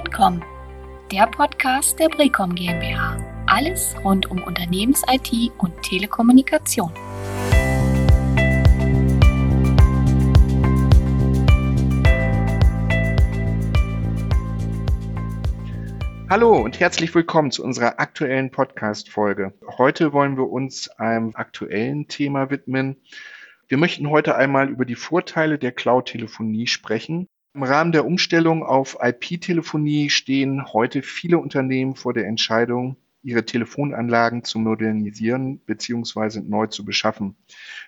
Broadcom, der Podcast der Brecom GmbH. Alles rund um Unternehmens-IT und Telekommunikation. Hallo und herzlich willkommen zu unserer aktuellen Podcast-Folge. Heute wollen wir uns einem aktuellen Thema widmen. Wir möchten heute einmal über die Vorteile der Cloud-Telefonie sprechen im Rahmen der Umstellung auf IP-Telefonie stehen heute viele Unternehmen vor der Entscheidung, ihre Telefonanlagen zu modernisieren bzw. neu zu beschaffen.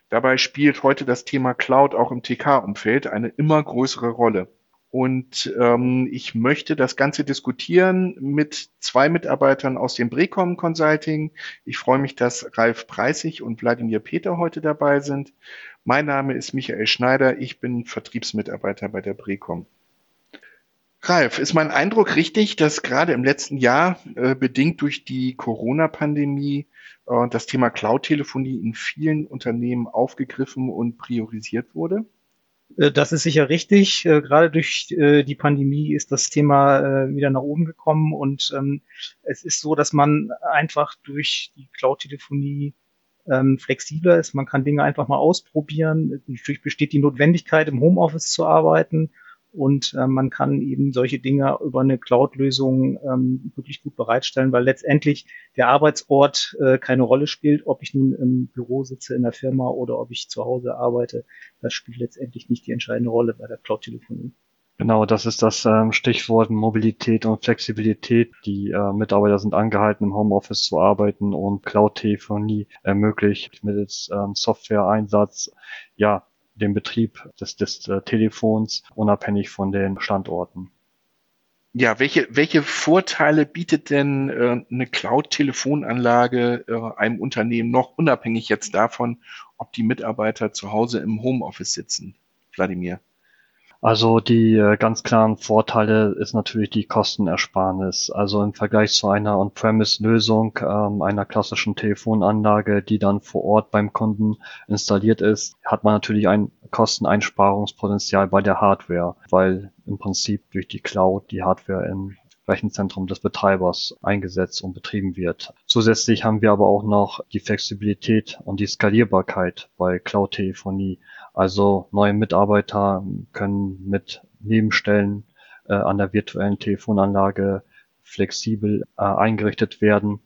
Dabei spielt heute das Thema Cloud auch im TK-Umfeld eine immer größere Rolle. Und ähm, ich möchte das Ganze diskutieren mit zwei Mitarbeitern aus dem Brecom Consulting. Ich freue mich, dass Ralf Preissig und Wladimir Peter heute dabei sind. Mein Name ist Michael Schneider, ich bin Vertriebsmitarbeiter bei der Brecom. Ralf, ist mein Eindruck richtig, dass gerade im letzten Jahr, äh, bedingt durch die Corona-Pandemie, äh, das Thema Cloud-Telefonie in vielen Unternehmen aufgegriffen und priorisiert wurde? Äh, das ist sicher richtig. Äh, gerade durch äh, die Pandemie ist das Thema wieder nach oben gekommen und ähm, es ist so, dass man einfach durch die Cloud-Telefonie ähm, flexibler ist. Man kann Dinge einfach mal ausprobieren. Natürlich besteht die Notwendigkeit, im Homeoffice zu arbeiten. Und äh, man kann eben solche Dinge über eine Cloud-Lösung ähm, wirklich gut bereitstellen, weil letztendlich der Arbeitsort äh, keine Rolle spielt, ob ich nun im Büro sitze in der Firma oder ob ich zu Hause arbeite. Das spielt letztendlich nicht die entscheidende Rolle bei der Cloud-Telefonie. Genau, das ist das ähm, Stichwort Mobilität und Flexibilität. Die äh, Mitarbeiter sind angehalten, im Homeoffice zu arbeiten und Cloud-Telefonie ermöglicht mittels ähm, Software-Einsatz ja den Betrieb des, des äh, Telefons unabhängig von den Standorten. Ja, welche, welche Vorteile bietet denn äh, eine Cloud-Telefonanlage äh, einem Unternehmen noch, unabhängig jetzt davon, ob die Mitarbeiter zu Hause im Homeoffice sitzen? Wladimir. Also die äh, ganz klaren Vorteile ist natürlich die Kostenersparnis. Also im Vergleich zu einer On-Premise-Lösung, ähm, einer klassischen Telefonanlage, die dann vor Ort beim Kunden installiert ist, hat man natürlich ein Kosteneinsparungspotenzial bei der Hardware, weil im Prinzip durch die Cloud die Hardware im Rechenzentrum des Betreibers eingesetzt und betrieben wird. Zusätzlich haben wir aber auch noch die Flexibilität und die Skalierbarkeit bei Cloud-Telefonie. Also neue Mitarbeiter können mit Nebenstellen äh, an der virtuellen Telefonanlage flexibel äh, eingerichtet werden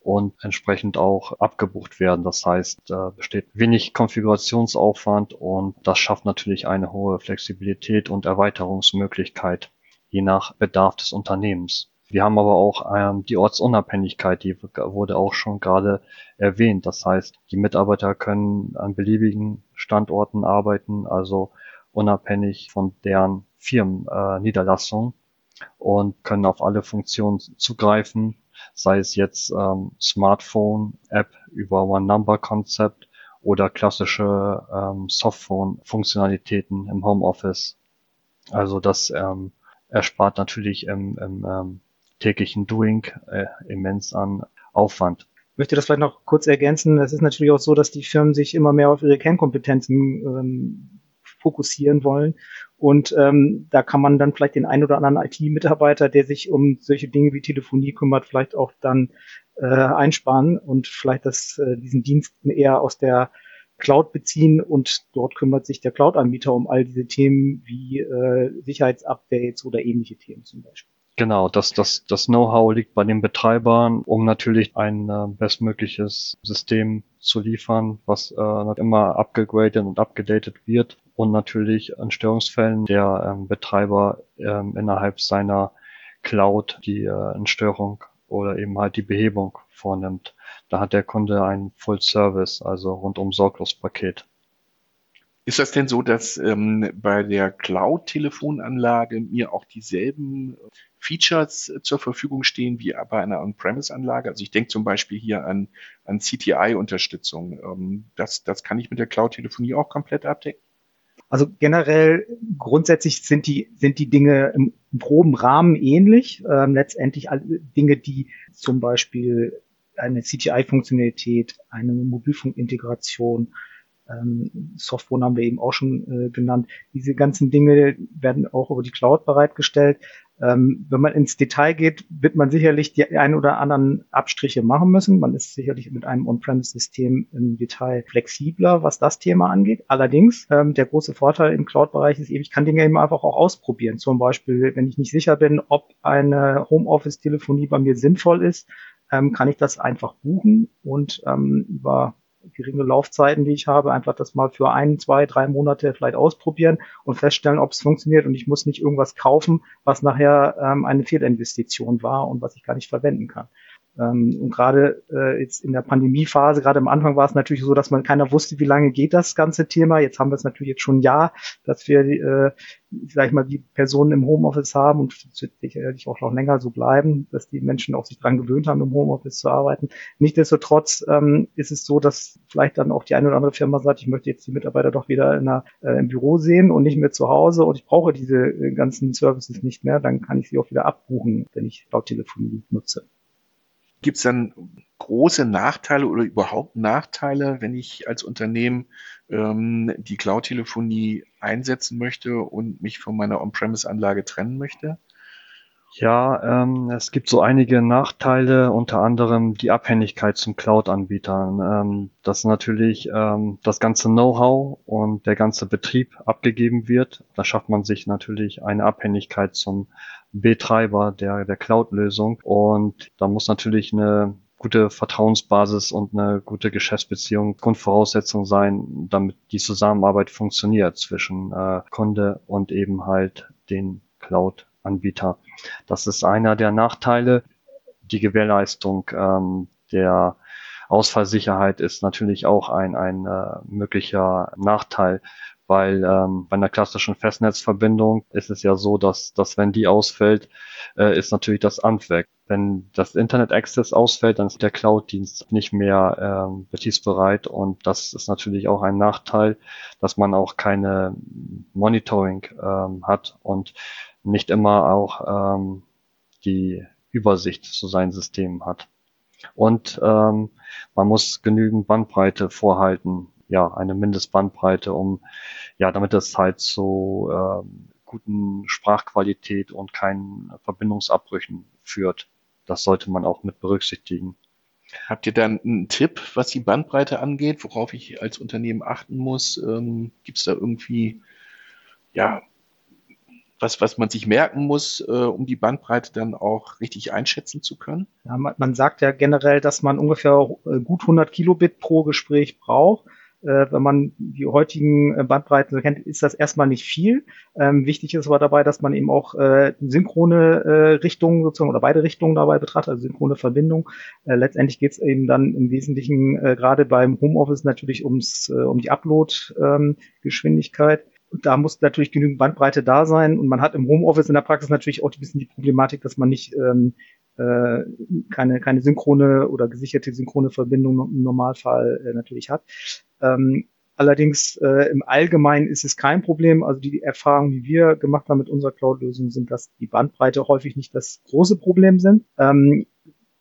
und entsprechend auch abgebucht werden. Das heißt, äh, besteht wenig Konfigurationsaufwand und das schafft natürlich eine hohe Flexibilität und Erweiterungsmöglichkeit, je nach Bedarf des Unternehmens. Wir haben aber auch ähm, die Ortsunabhängigkeit, die wurde auch schon gerade erwähnt. Das heißt, die Mitarbeiter können an beliebigen Standorten arbeiten, also unabhängig von deren Firmenniederlassung äh, und können auf alle Funktionen zugreifen, sei es jetzt ähm, Smartphone-App über One-Number-Konzept oder klassische ähm, Softphone-Funktionalitäten im Homeoffice. Also das ähm, erspart natürlich im, im ähm, täglichen Doing äh, immens an Aufwand. Ich möchte das vielleicht noch kurz ergänzen. Es ist natürlich auch so, dass die Firmen sich immer mehr auf ihre Kernkompetenzen ähm, fokussieren wollen. Und ähm, da kann man dann vielleicht den einen oder anderen IT-Mitarbeiter, der sich um solche Dinge wie Telefonie kümmert, vielleicht auch dann äh, einsparen und vielleicht das, äh, diesen Dienst eher aus der Cloud beziehen und dort kümmert sich der Cloud-Anbieter um all diese Themen wie äh, Sicherheitsupdates oder ähnliche Themen zum Beispiel. Genau, das, das, das Know-how liegt bei den Betreibern, um natürlich ein äh, bestmögliches System zu liefern, was äh, immer abgegradet und abgedatet wird und natürlich an Störungsfällen der ähm, Betreiber ähm, innerhalb seiner Cloud die äh, Störung oder eben halt die Behebung vornimmt. Da hat der Kunde ein Full Service, also rundum sorglos Paket. Ist das denn so, dass ähm, bei der Cloud-Telefonanlage mir auch dieselben Features äh, zur Verfügung stehen wie bei einer On-Premise-Anlage? Also ich denke zum Beispiel hier an, an CTI-Unterstützung. Ähm, das, das kann ich mit der Cloud-Telefonie auch komplett abdecken? Also generell grundsätzlich sind die, sind die Dinge im groben Rahmen ähnlich. Ähm, letztendlich alle Dinge, die zum Beispiel eine CTI-Funktionalität, eine Mobilfunkintegration, ähm, Software haben wir eben auch schon äh, genannt. Diese ganzen Dinge werden auch über die Cloud bereitgestellt. Ähm, wenn man ins Detail geht, wird man sicherlich die ein oder anderen Abstriche machen müssen. Man ist sicherlich mit einem On-Premise-System im Detail flexibler, was das Thema angeht. Allerdings, ähm, der große Vorteil im Cloud-Bereich ist eben, ich kann Dinge eben einfach auch ausprobieren. Zum Beispiel, wenn ich nicht sicher bin, ob eine Homeoffice-Telefonie bei mir sinnvoll ist, ähm, kann ich das einfach buchen und ähm, über geringe Laufzeiten, die ich habe, einfach das mal für ein, zwei, drei Monate vielleicht ausprobieren und feststellen, ob es funktioniert und ich muss nicht irgendwas kaufen, was nachher ähm, eine Fehlinvestition war und was ich gar nicht verwenden kann. Ähm, und gerade äh, jetzt in der Pandemiephase, gerade am Anfang war es natürlich so, dass man keiner wusste, wie lange geht das ganze Thema. Jetzt haben wir es natürlich jetzt schon ein Jahr, dass wir, äh, sag mal, die Personen im Homeoffice haben und es wird sicherlich auch noch länger so bleiben, dass die Menschen auch sich dran gewöhnt haben, im Homeoffice zu arbeiten. Nichtsdestotrotz ähm, ist es so, dass vielleicht dann auch die eine oder andere Firma sagt, ich möchte jetzt die Mitarbeiter doch wieder in der, äh, im Büro sehen und nicht mehr zu Hause und ich brauche diese äh, ganzen Services nicht mehr, dann kann ich sie auch wieder abbuchen, wenn ich laut Telefonie nutze. Gibt es dann große Nachteile oder überhaupt Nachteile, wenn ich als Unternehmen ähm, die Cloud-Telefonie einsetzen möchte und mich von meiner On-Premise-Anlage trennen möchte? Ja, ähm, es gibt so einige Nachteile, unter anderem die Abhängigkeit zum Cloud-Anbietern. Ähm, dass natürlich ähm, das ganze Know-how und der ganze Betrieb abgegeben wird. Da schafft man sich natürlich eine Abhängigkeit zum Betreiber der, der Cloud-Lösung. Und da muss natürlich eine gute Vertrauensbasis und eine gute Geschäftsbeziehung Grundvoraussetzung sein, damit die Zusammenarbeit funktioniert zwischen äh, Kunde und eben halt den Cloud-Anbieter. Das ist einer der Nachteile. Die Gewährleistung ähm, der Ausfallsicherheit ist natürlich auch ein, ein äh, möglicher Nachteil, weil ähm, bei einer klassischen Festnetzverbindung ist es ja so, dass, dass wenn die ausfällt, äh, ist natürlich das Amt weg. Wenn das Internet Access ausfällt, dann ist der Cloud-Dienst nicht mehr ähm, betriebsbereit und das ist natürlich auch ein Nachteil, dass man auch keine Monitoring ähm, hat und nicht immer auch ähm, die Übersicht zu seinen Systemen hat. Und ähm, man muss genügend Bandbreite vorhalten, ja, eine Mindestbandbreite, um, ja, damit es halt zu ähm, guten Sprachqualität und keinen Verbindungsabbrüchen führt. Das sollte man auch mit berücksichtigen. Habt ihr dann einen Tipp, was die Bandbreite angeht, worauf ich als Unternehmen achten muss? Ähm, Gibt es da irgendwie, ja, was, was man sich merken muss, äh, um die Bandbreite dann auch richtig einschätzen zu können? Ja, man, man sagt ja generell, dass man ungefähr äh, gut 100 Kilobit pro Gespräch braucht. Äh, wenn man die heutigen äh, Bandbreiten kennt, ist das erstmal nicht viel. Ähm, wichtig ist aber dabei, dass man eben auch äh, synchrone äh, Richtungen sozusagen oder beide Richtungen dabei betrachtet, also synchrone Verbindung. Letztendlich geht es eben dann im Wesentlichen äh, gerade beim Homeoffice natürlich ums äh, um die Upload-Geschwindigkeit. Ähm, da muss natürlich genügend Bandbreite da sein. Und man hat im Homeoffice in der Praxis natürlich auch ein bisschen die Problematik, dass man nicht ähm, äh, keine, keine synchrone oder gesicherte synchrone Verbindung im Normalfall äh, natürlich hat. Ähm, allerdings äh, im Allgemeinen ist es kein Problem. Also die Erfahrungen, die wir gemacht haben mit unserer Cloud-Lösung, sind, dass die Bandbreite häufig nicht das große Problem sind. Ähm,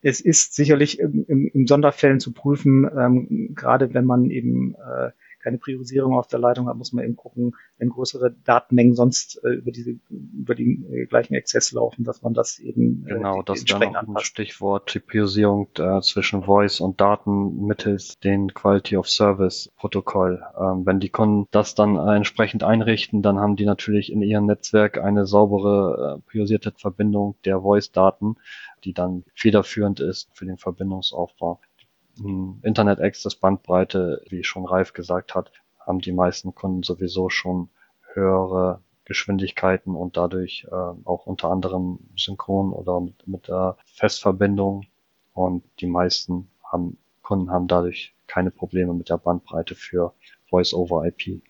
es ist sicherlich im, im, im Sonderfällen zu prüfen, ähm, gerade wenn man eben äh, keine Priorisierung auf der Leitung hat, muss man eben gucken, wenn größere Datenmengen sonst äh, über diese über die äh, gleichen Exzess laufen, dass man das eben äh, genau, das ist dann auch ein Stichwort die Priorisierung äh, zwischen Voice und Daten mittels den Quality of Service Protokoll. Ähm, wenn die Kunden das dann entsprechend einrichten, dann haben die natürlich in ihrem Netzwerk eine saubere äh, priorisierte Verbindung der Voice-Daten, die dann federführend ist für den Verbindungsaufbau. Internet Access Bandbreite, wie schon Ralf gesagt hat, haben die meisten Kunden sowieso schon höhere Geschwindigkeiten und dadurch äh, auch unter anderem synchron oder mit, mit der Festverbindung. Und die meisten haben, Kunden haben dadurch keine Probleme mit der Bandbreite für Voice over IP.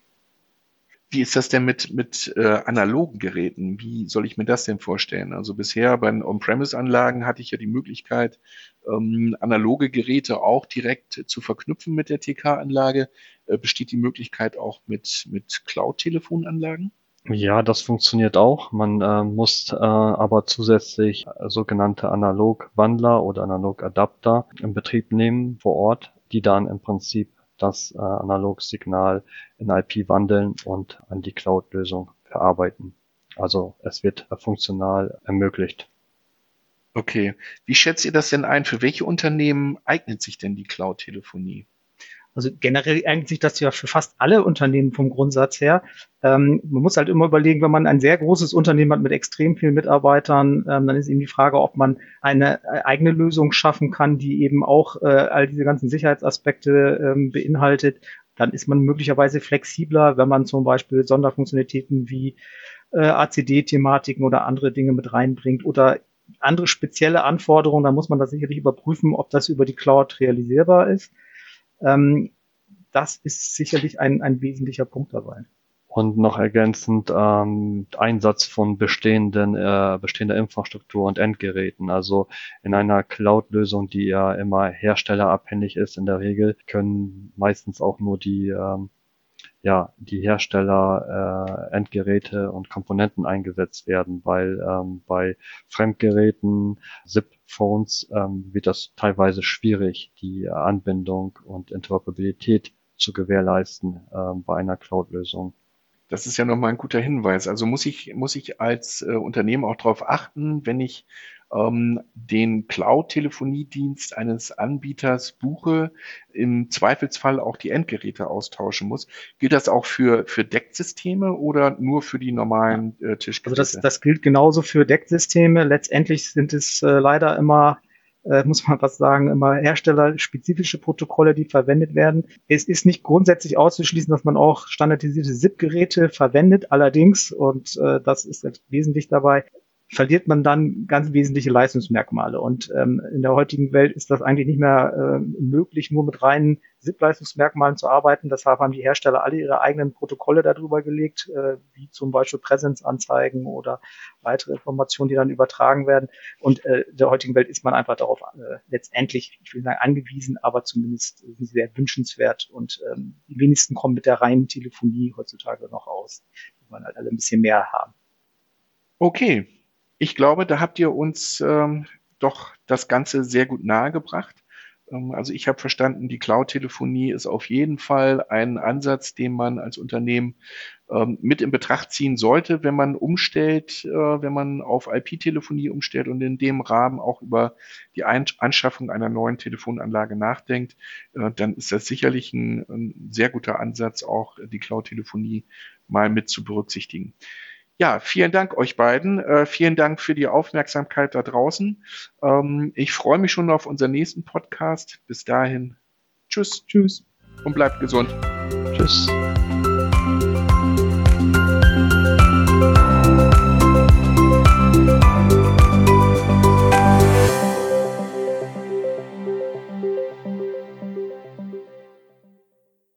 Wie ist das denn mit, mit äh, analogen Geräten? Wie soll ich mir das denn vorstellen? Also bisher bei den On-Premise-Anlagen hatte ich ja die Möglichkeit, ähm, analoge Geräte auch direkt zu verknüpfen mit der TK-Anlage. Äh, besteht die Möglichkeit auch mit, mit Cloud-Telefonanlagen? Ja, das funktioniert auch. Man äh, muss äh, aber zusätzlich sogenannte Analog-Wandler oder Analog-Adapter in Betrieb nehmen vor Ort, die dann im Prinzip das äh, Analogsignal in IP wandeln und an die Cloud-Lösung verarbeiten. Also es wird funktional ermöglicht. Okay. Wie schätzt ihr das denn ein? Für welche Unternehmen eignet sich denn die Cloud-Telefonie? Also generell eignet sich das ja für fast alle Unternehmen vom Grundsatz her. Ähm, man muss halt immer überlegen, wenn man ein sehr großes Unternehmen hat mit extrem vielen Mitarbeitern, ähm, dann ist eben die Frage, ob man eine äh, eigene Lösung schaffen kann, die eben auch äh, all diese ganzen Sicherheitsaspekte ähm, beinhaltet. Dann ist man möglicherweise flexibler, wenn man zum Beispiel Sonderfunktionalitäten wie äh, ACD-Thematiken oder andere Dinge mit reinbringt oder andere spezielle Anforderungen, dann muss man das sicherlich überprüfen, ob das über die Cloud realisierbar ist. Ähm, das ist sicherlich ein, ein wesentlicher Punkt dabei. Und noch ergänzend ähm, Einsatz von bestehenden, äh, bestehender Infrastruktur und Endgeräten. Also in einer Cloud-Lösung, die ja immer herstellerabhängig ist in der Regel, können meistens auch nur die ähm, ja, die Hersteller äh, Endgeräte und Komponenten eingesetzt werden, weil ähm, bei Fremdgeräten, SIP-Phones ähm, wird das teilweise schwierig, die Anbindung und Interoperabilität zu gewährleisten ähm, bei einer Cloud-Lösung. Das ist ja nochmal ein guter Hinweis. Also muss ich, muss ich als äh, Unternehmen auch darauf achten, wenn ich ähm, den Cloud-Telefoniedienst eines Anbieters buche, im Zweifelsfall auch die Endgeräte austauschen muss. Gilt das auch für, für Decksysteme oder nur für die normalen äh, Tischgeräte? Also das, das gilt genauso für Decksysteme. Letztendlich sind es äh, leider immer äh, muss man was sagen, immer herstellerspezifische Protokolle, die verwendet werden. Es ist nicht grundsätzlich auszuschließen, dass man auch standardisierte SIP-Geräte verwendet. Allerdings, und äh, das ist wesentlich dabei, verliert man dann ganz wesentliche Leistungsmerkmale. Und ähm, in der heutigen Welt ist das eigentlich nicht mehr äh, möglich, nur mit reinen SIP-Leistungsmerkmalen zu arbeiten. Deshalb haben die Hersteller alle ihre eigenen Protokolle darüber gelegt, äh, wie zum Beispiel Präsenzanzeigen oder weitere Informationen, die dann übertragen werden. Und äh, in der heutigen Welt ist man einfach darauf äh, letztendlich, ich will sagen, angewiesen, aber zumindest sehr wünschenswert. Und ähm, die wenigsten kommen mit der reinen Telefonie heutzutage noch aus. Die wollen halt alle ein bisschen mehr haben. Okay, ich glaube, da habt ihr uns ähm, doch das Ganze sehr gut nahegebracht. Ähm, also ich habe verstanden, die Cloud-Telefonie ist auf jeden Fall ein Ansatz, den man als Unternehmen ähm, mit in Betracht ziehen sollte, wenn man umstellt, äh, wenn man auf IP-Telefonie umstellt und in dem Rahmen auch über die ein Anschaffung einer neuen Telefonanlage nachdenkt, äh, dann ist das sicherlich ein, ein sehr guter Ansatz, auch die Cloud-Telefonie mal mit zu berücksichtigen. Ja, vielen Dank euch beiden. Äh, vielen Dank für die Aufmerksamkeit da draußen. Ähm, ich freue mich schon auf unseren nächsten Podcast. Bis dahin. Tschüss. Tschüss. Und bleibt gesund. Tschüss.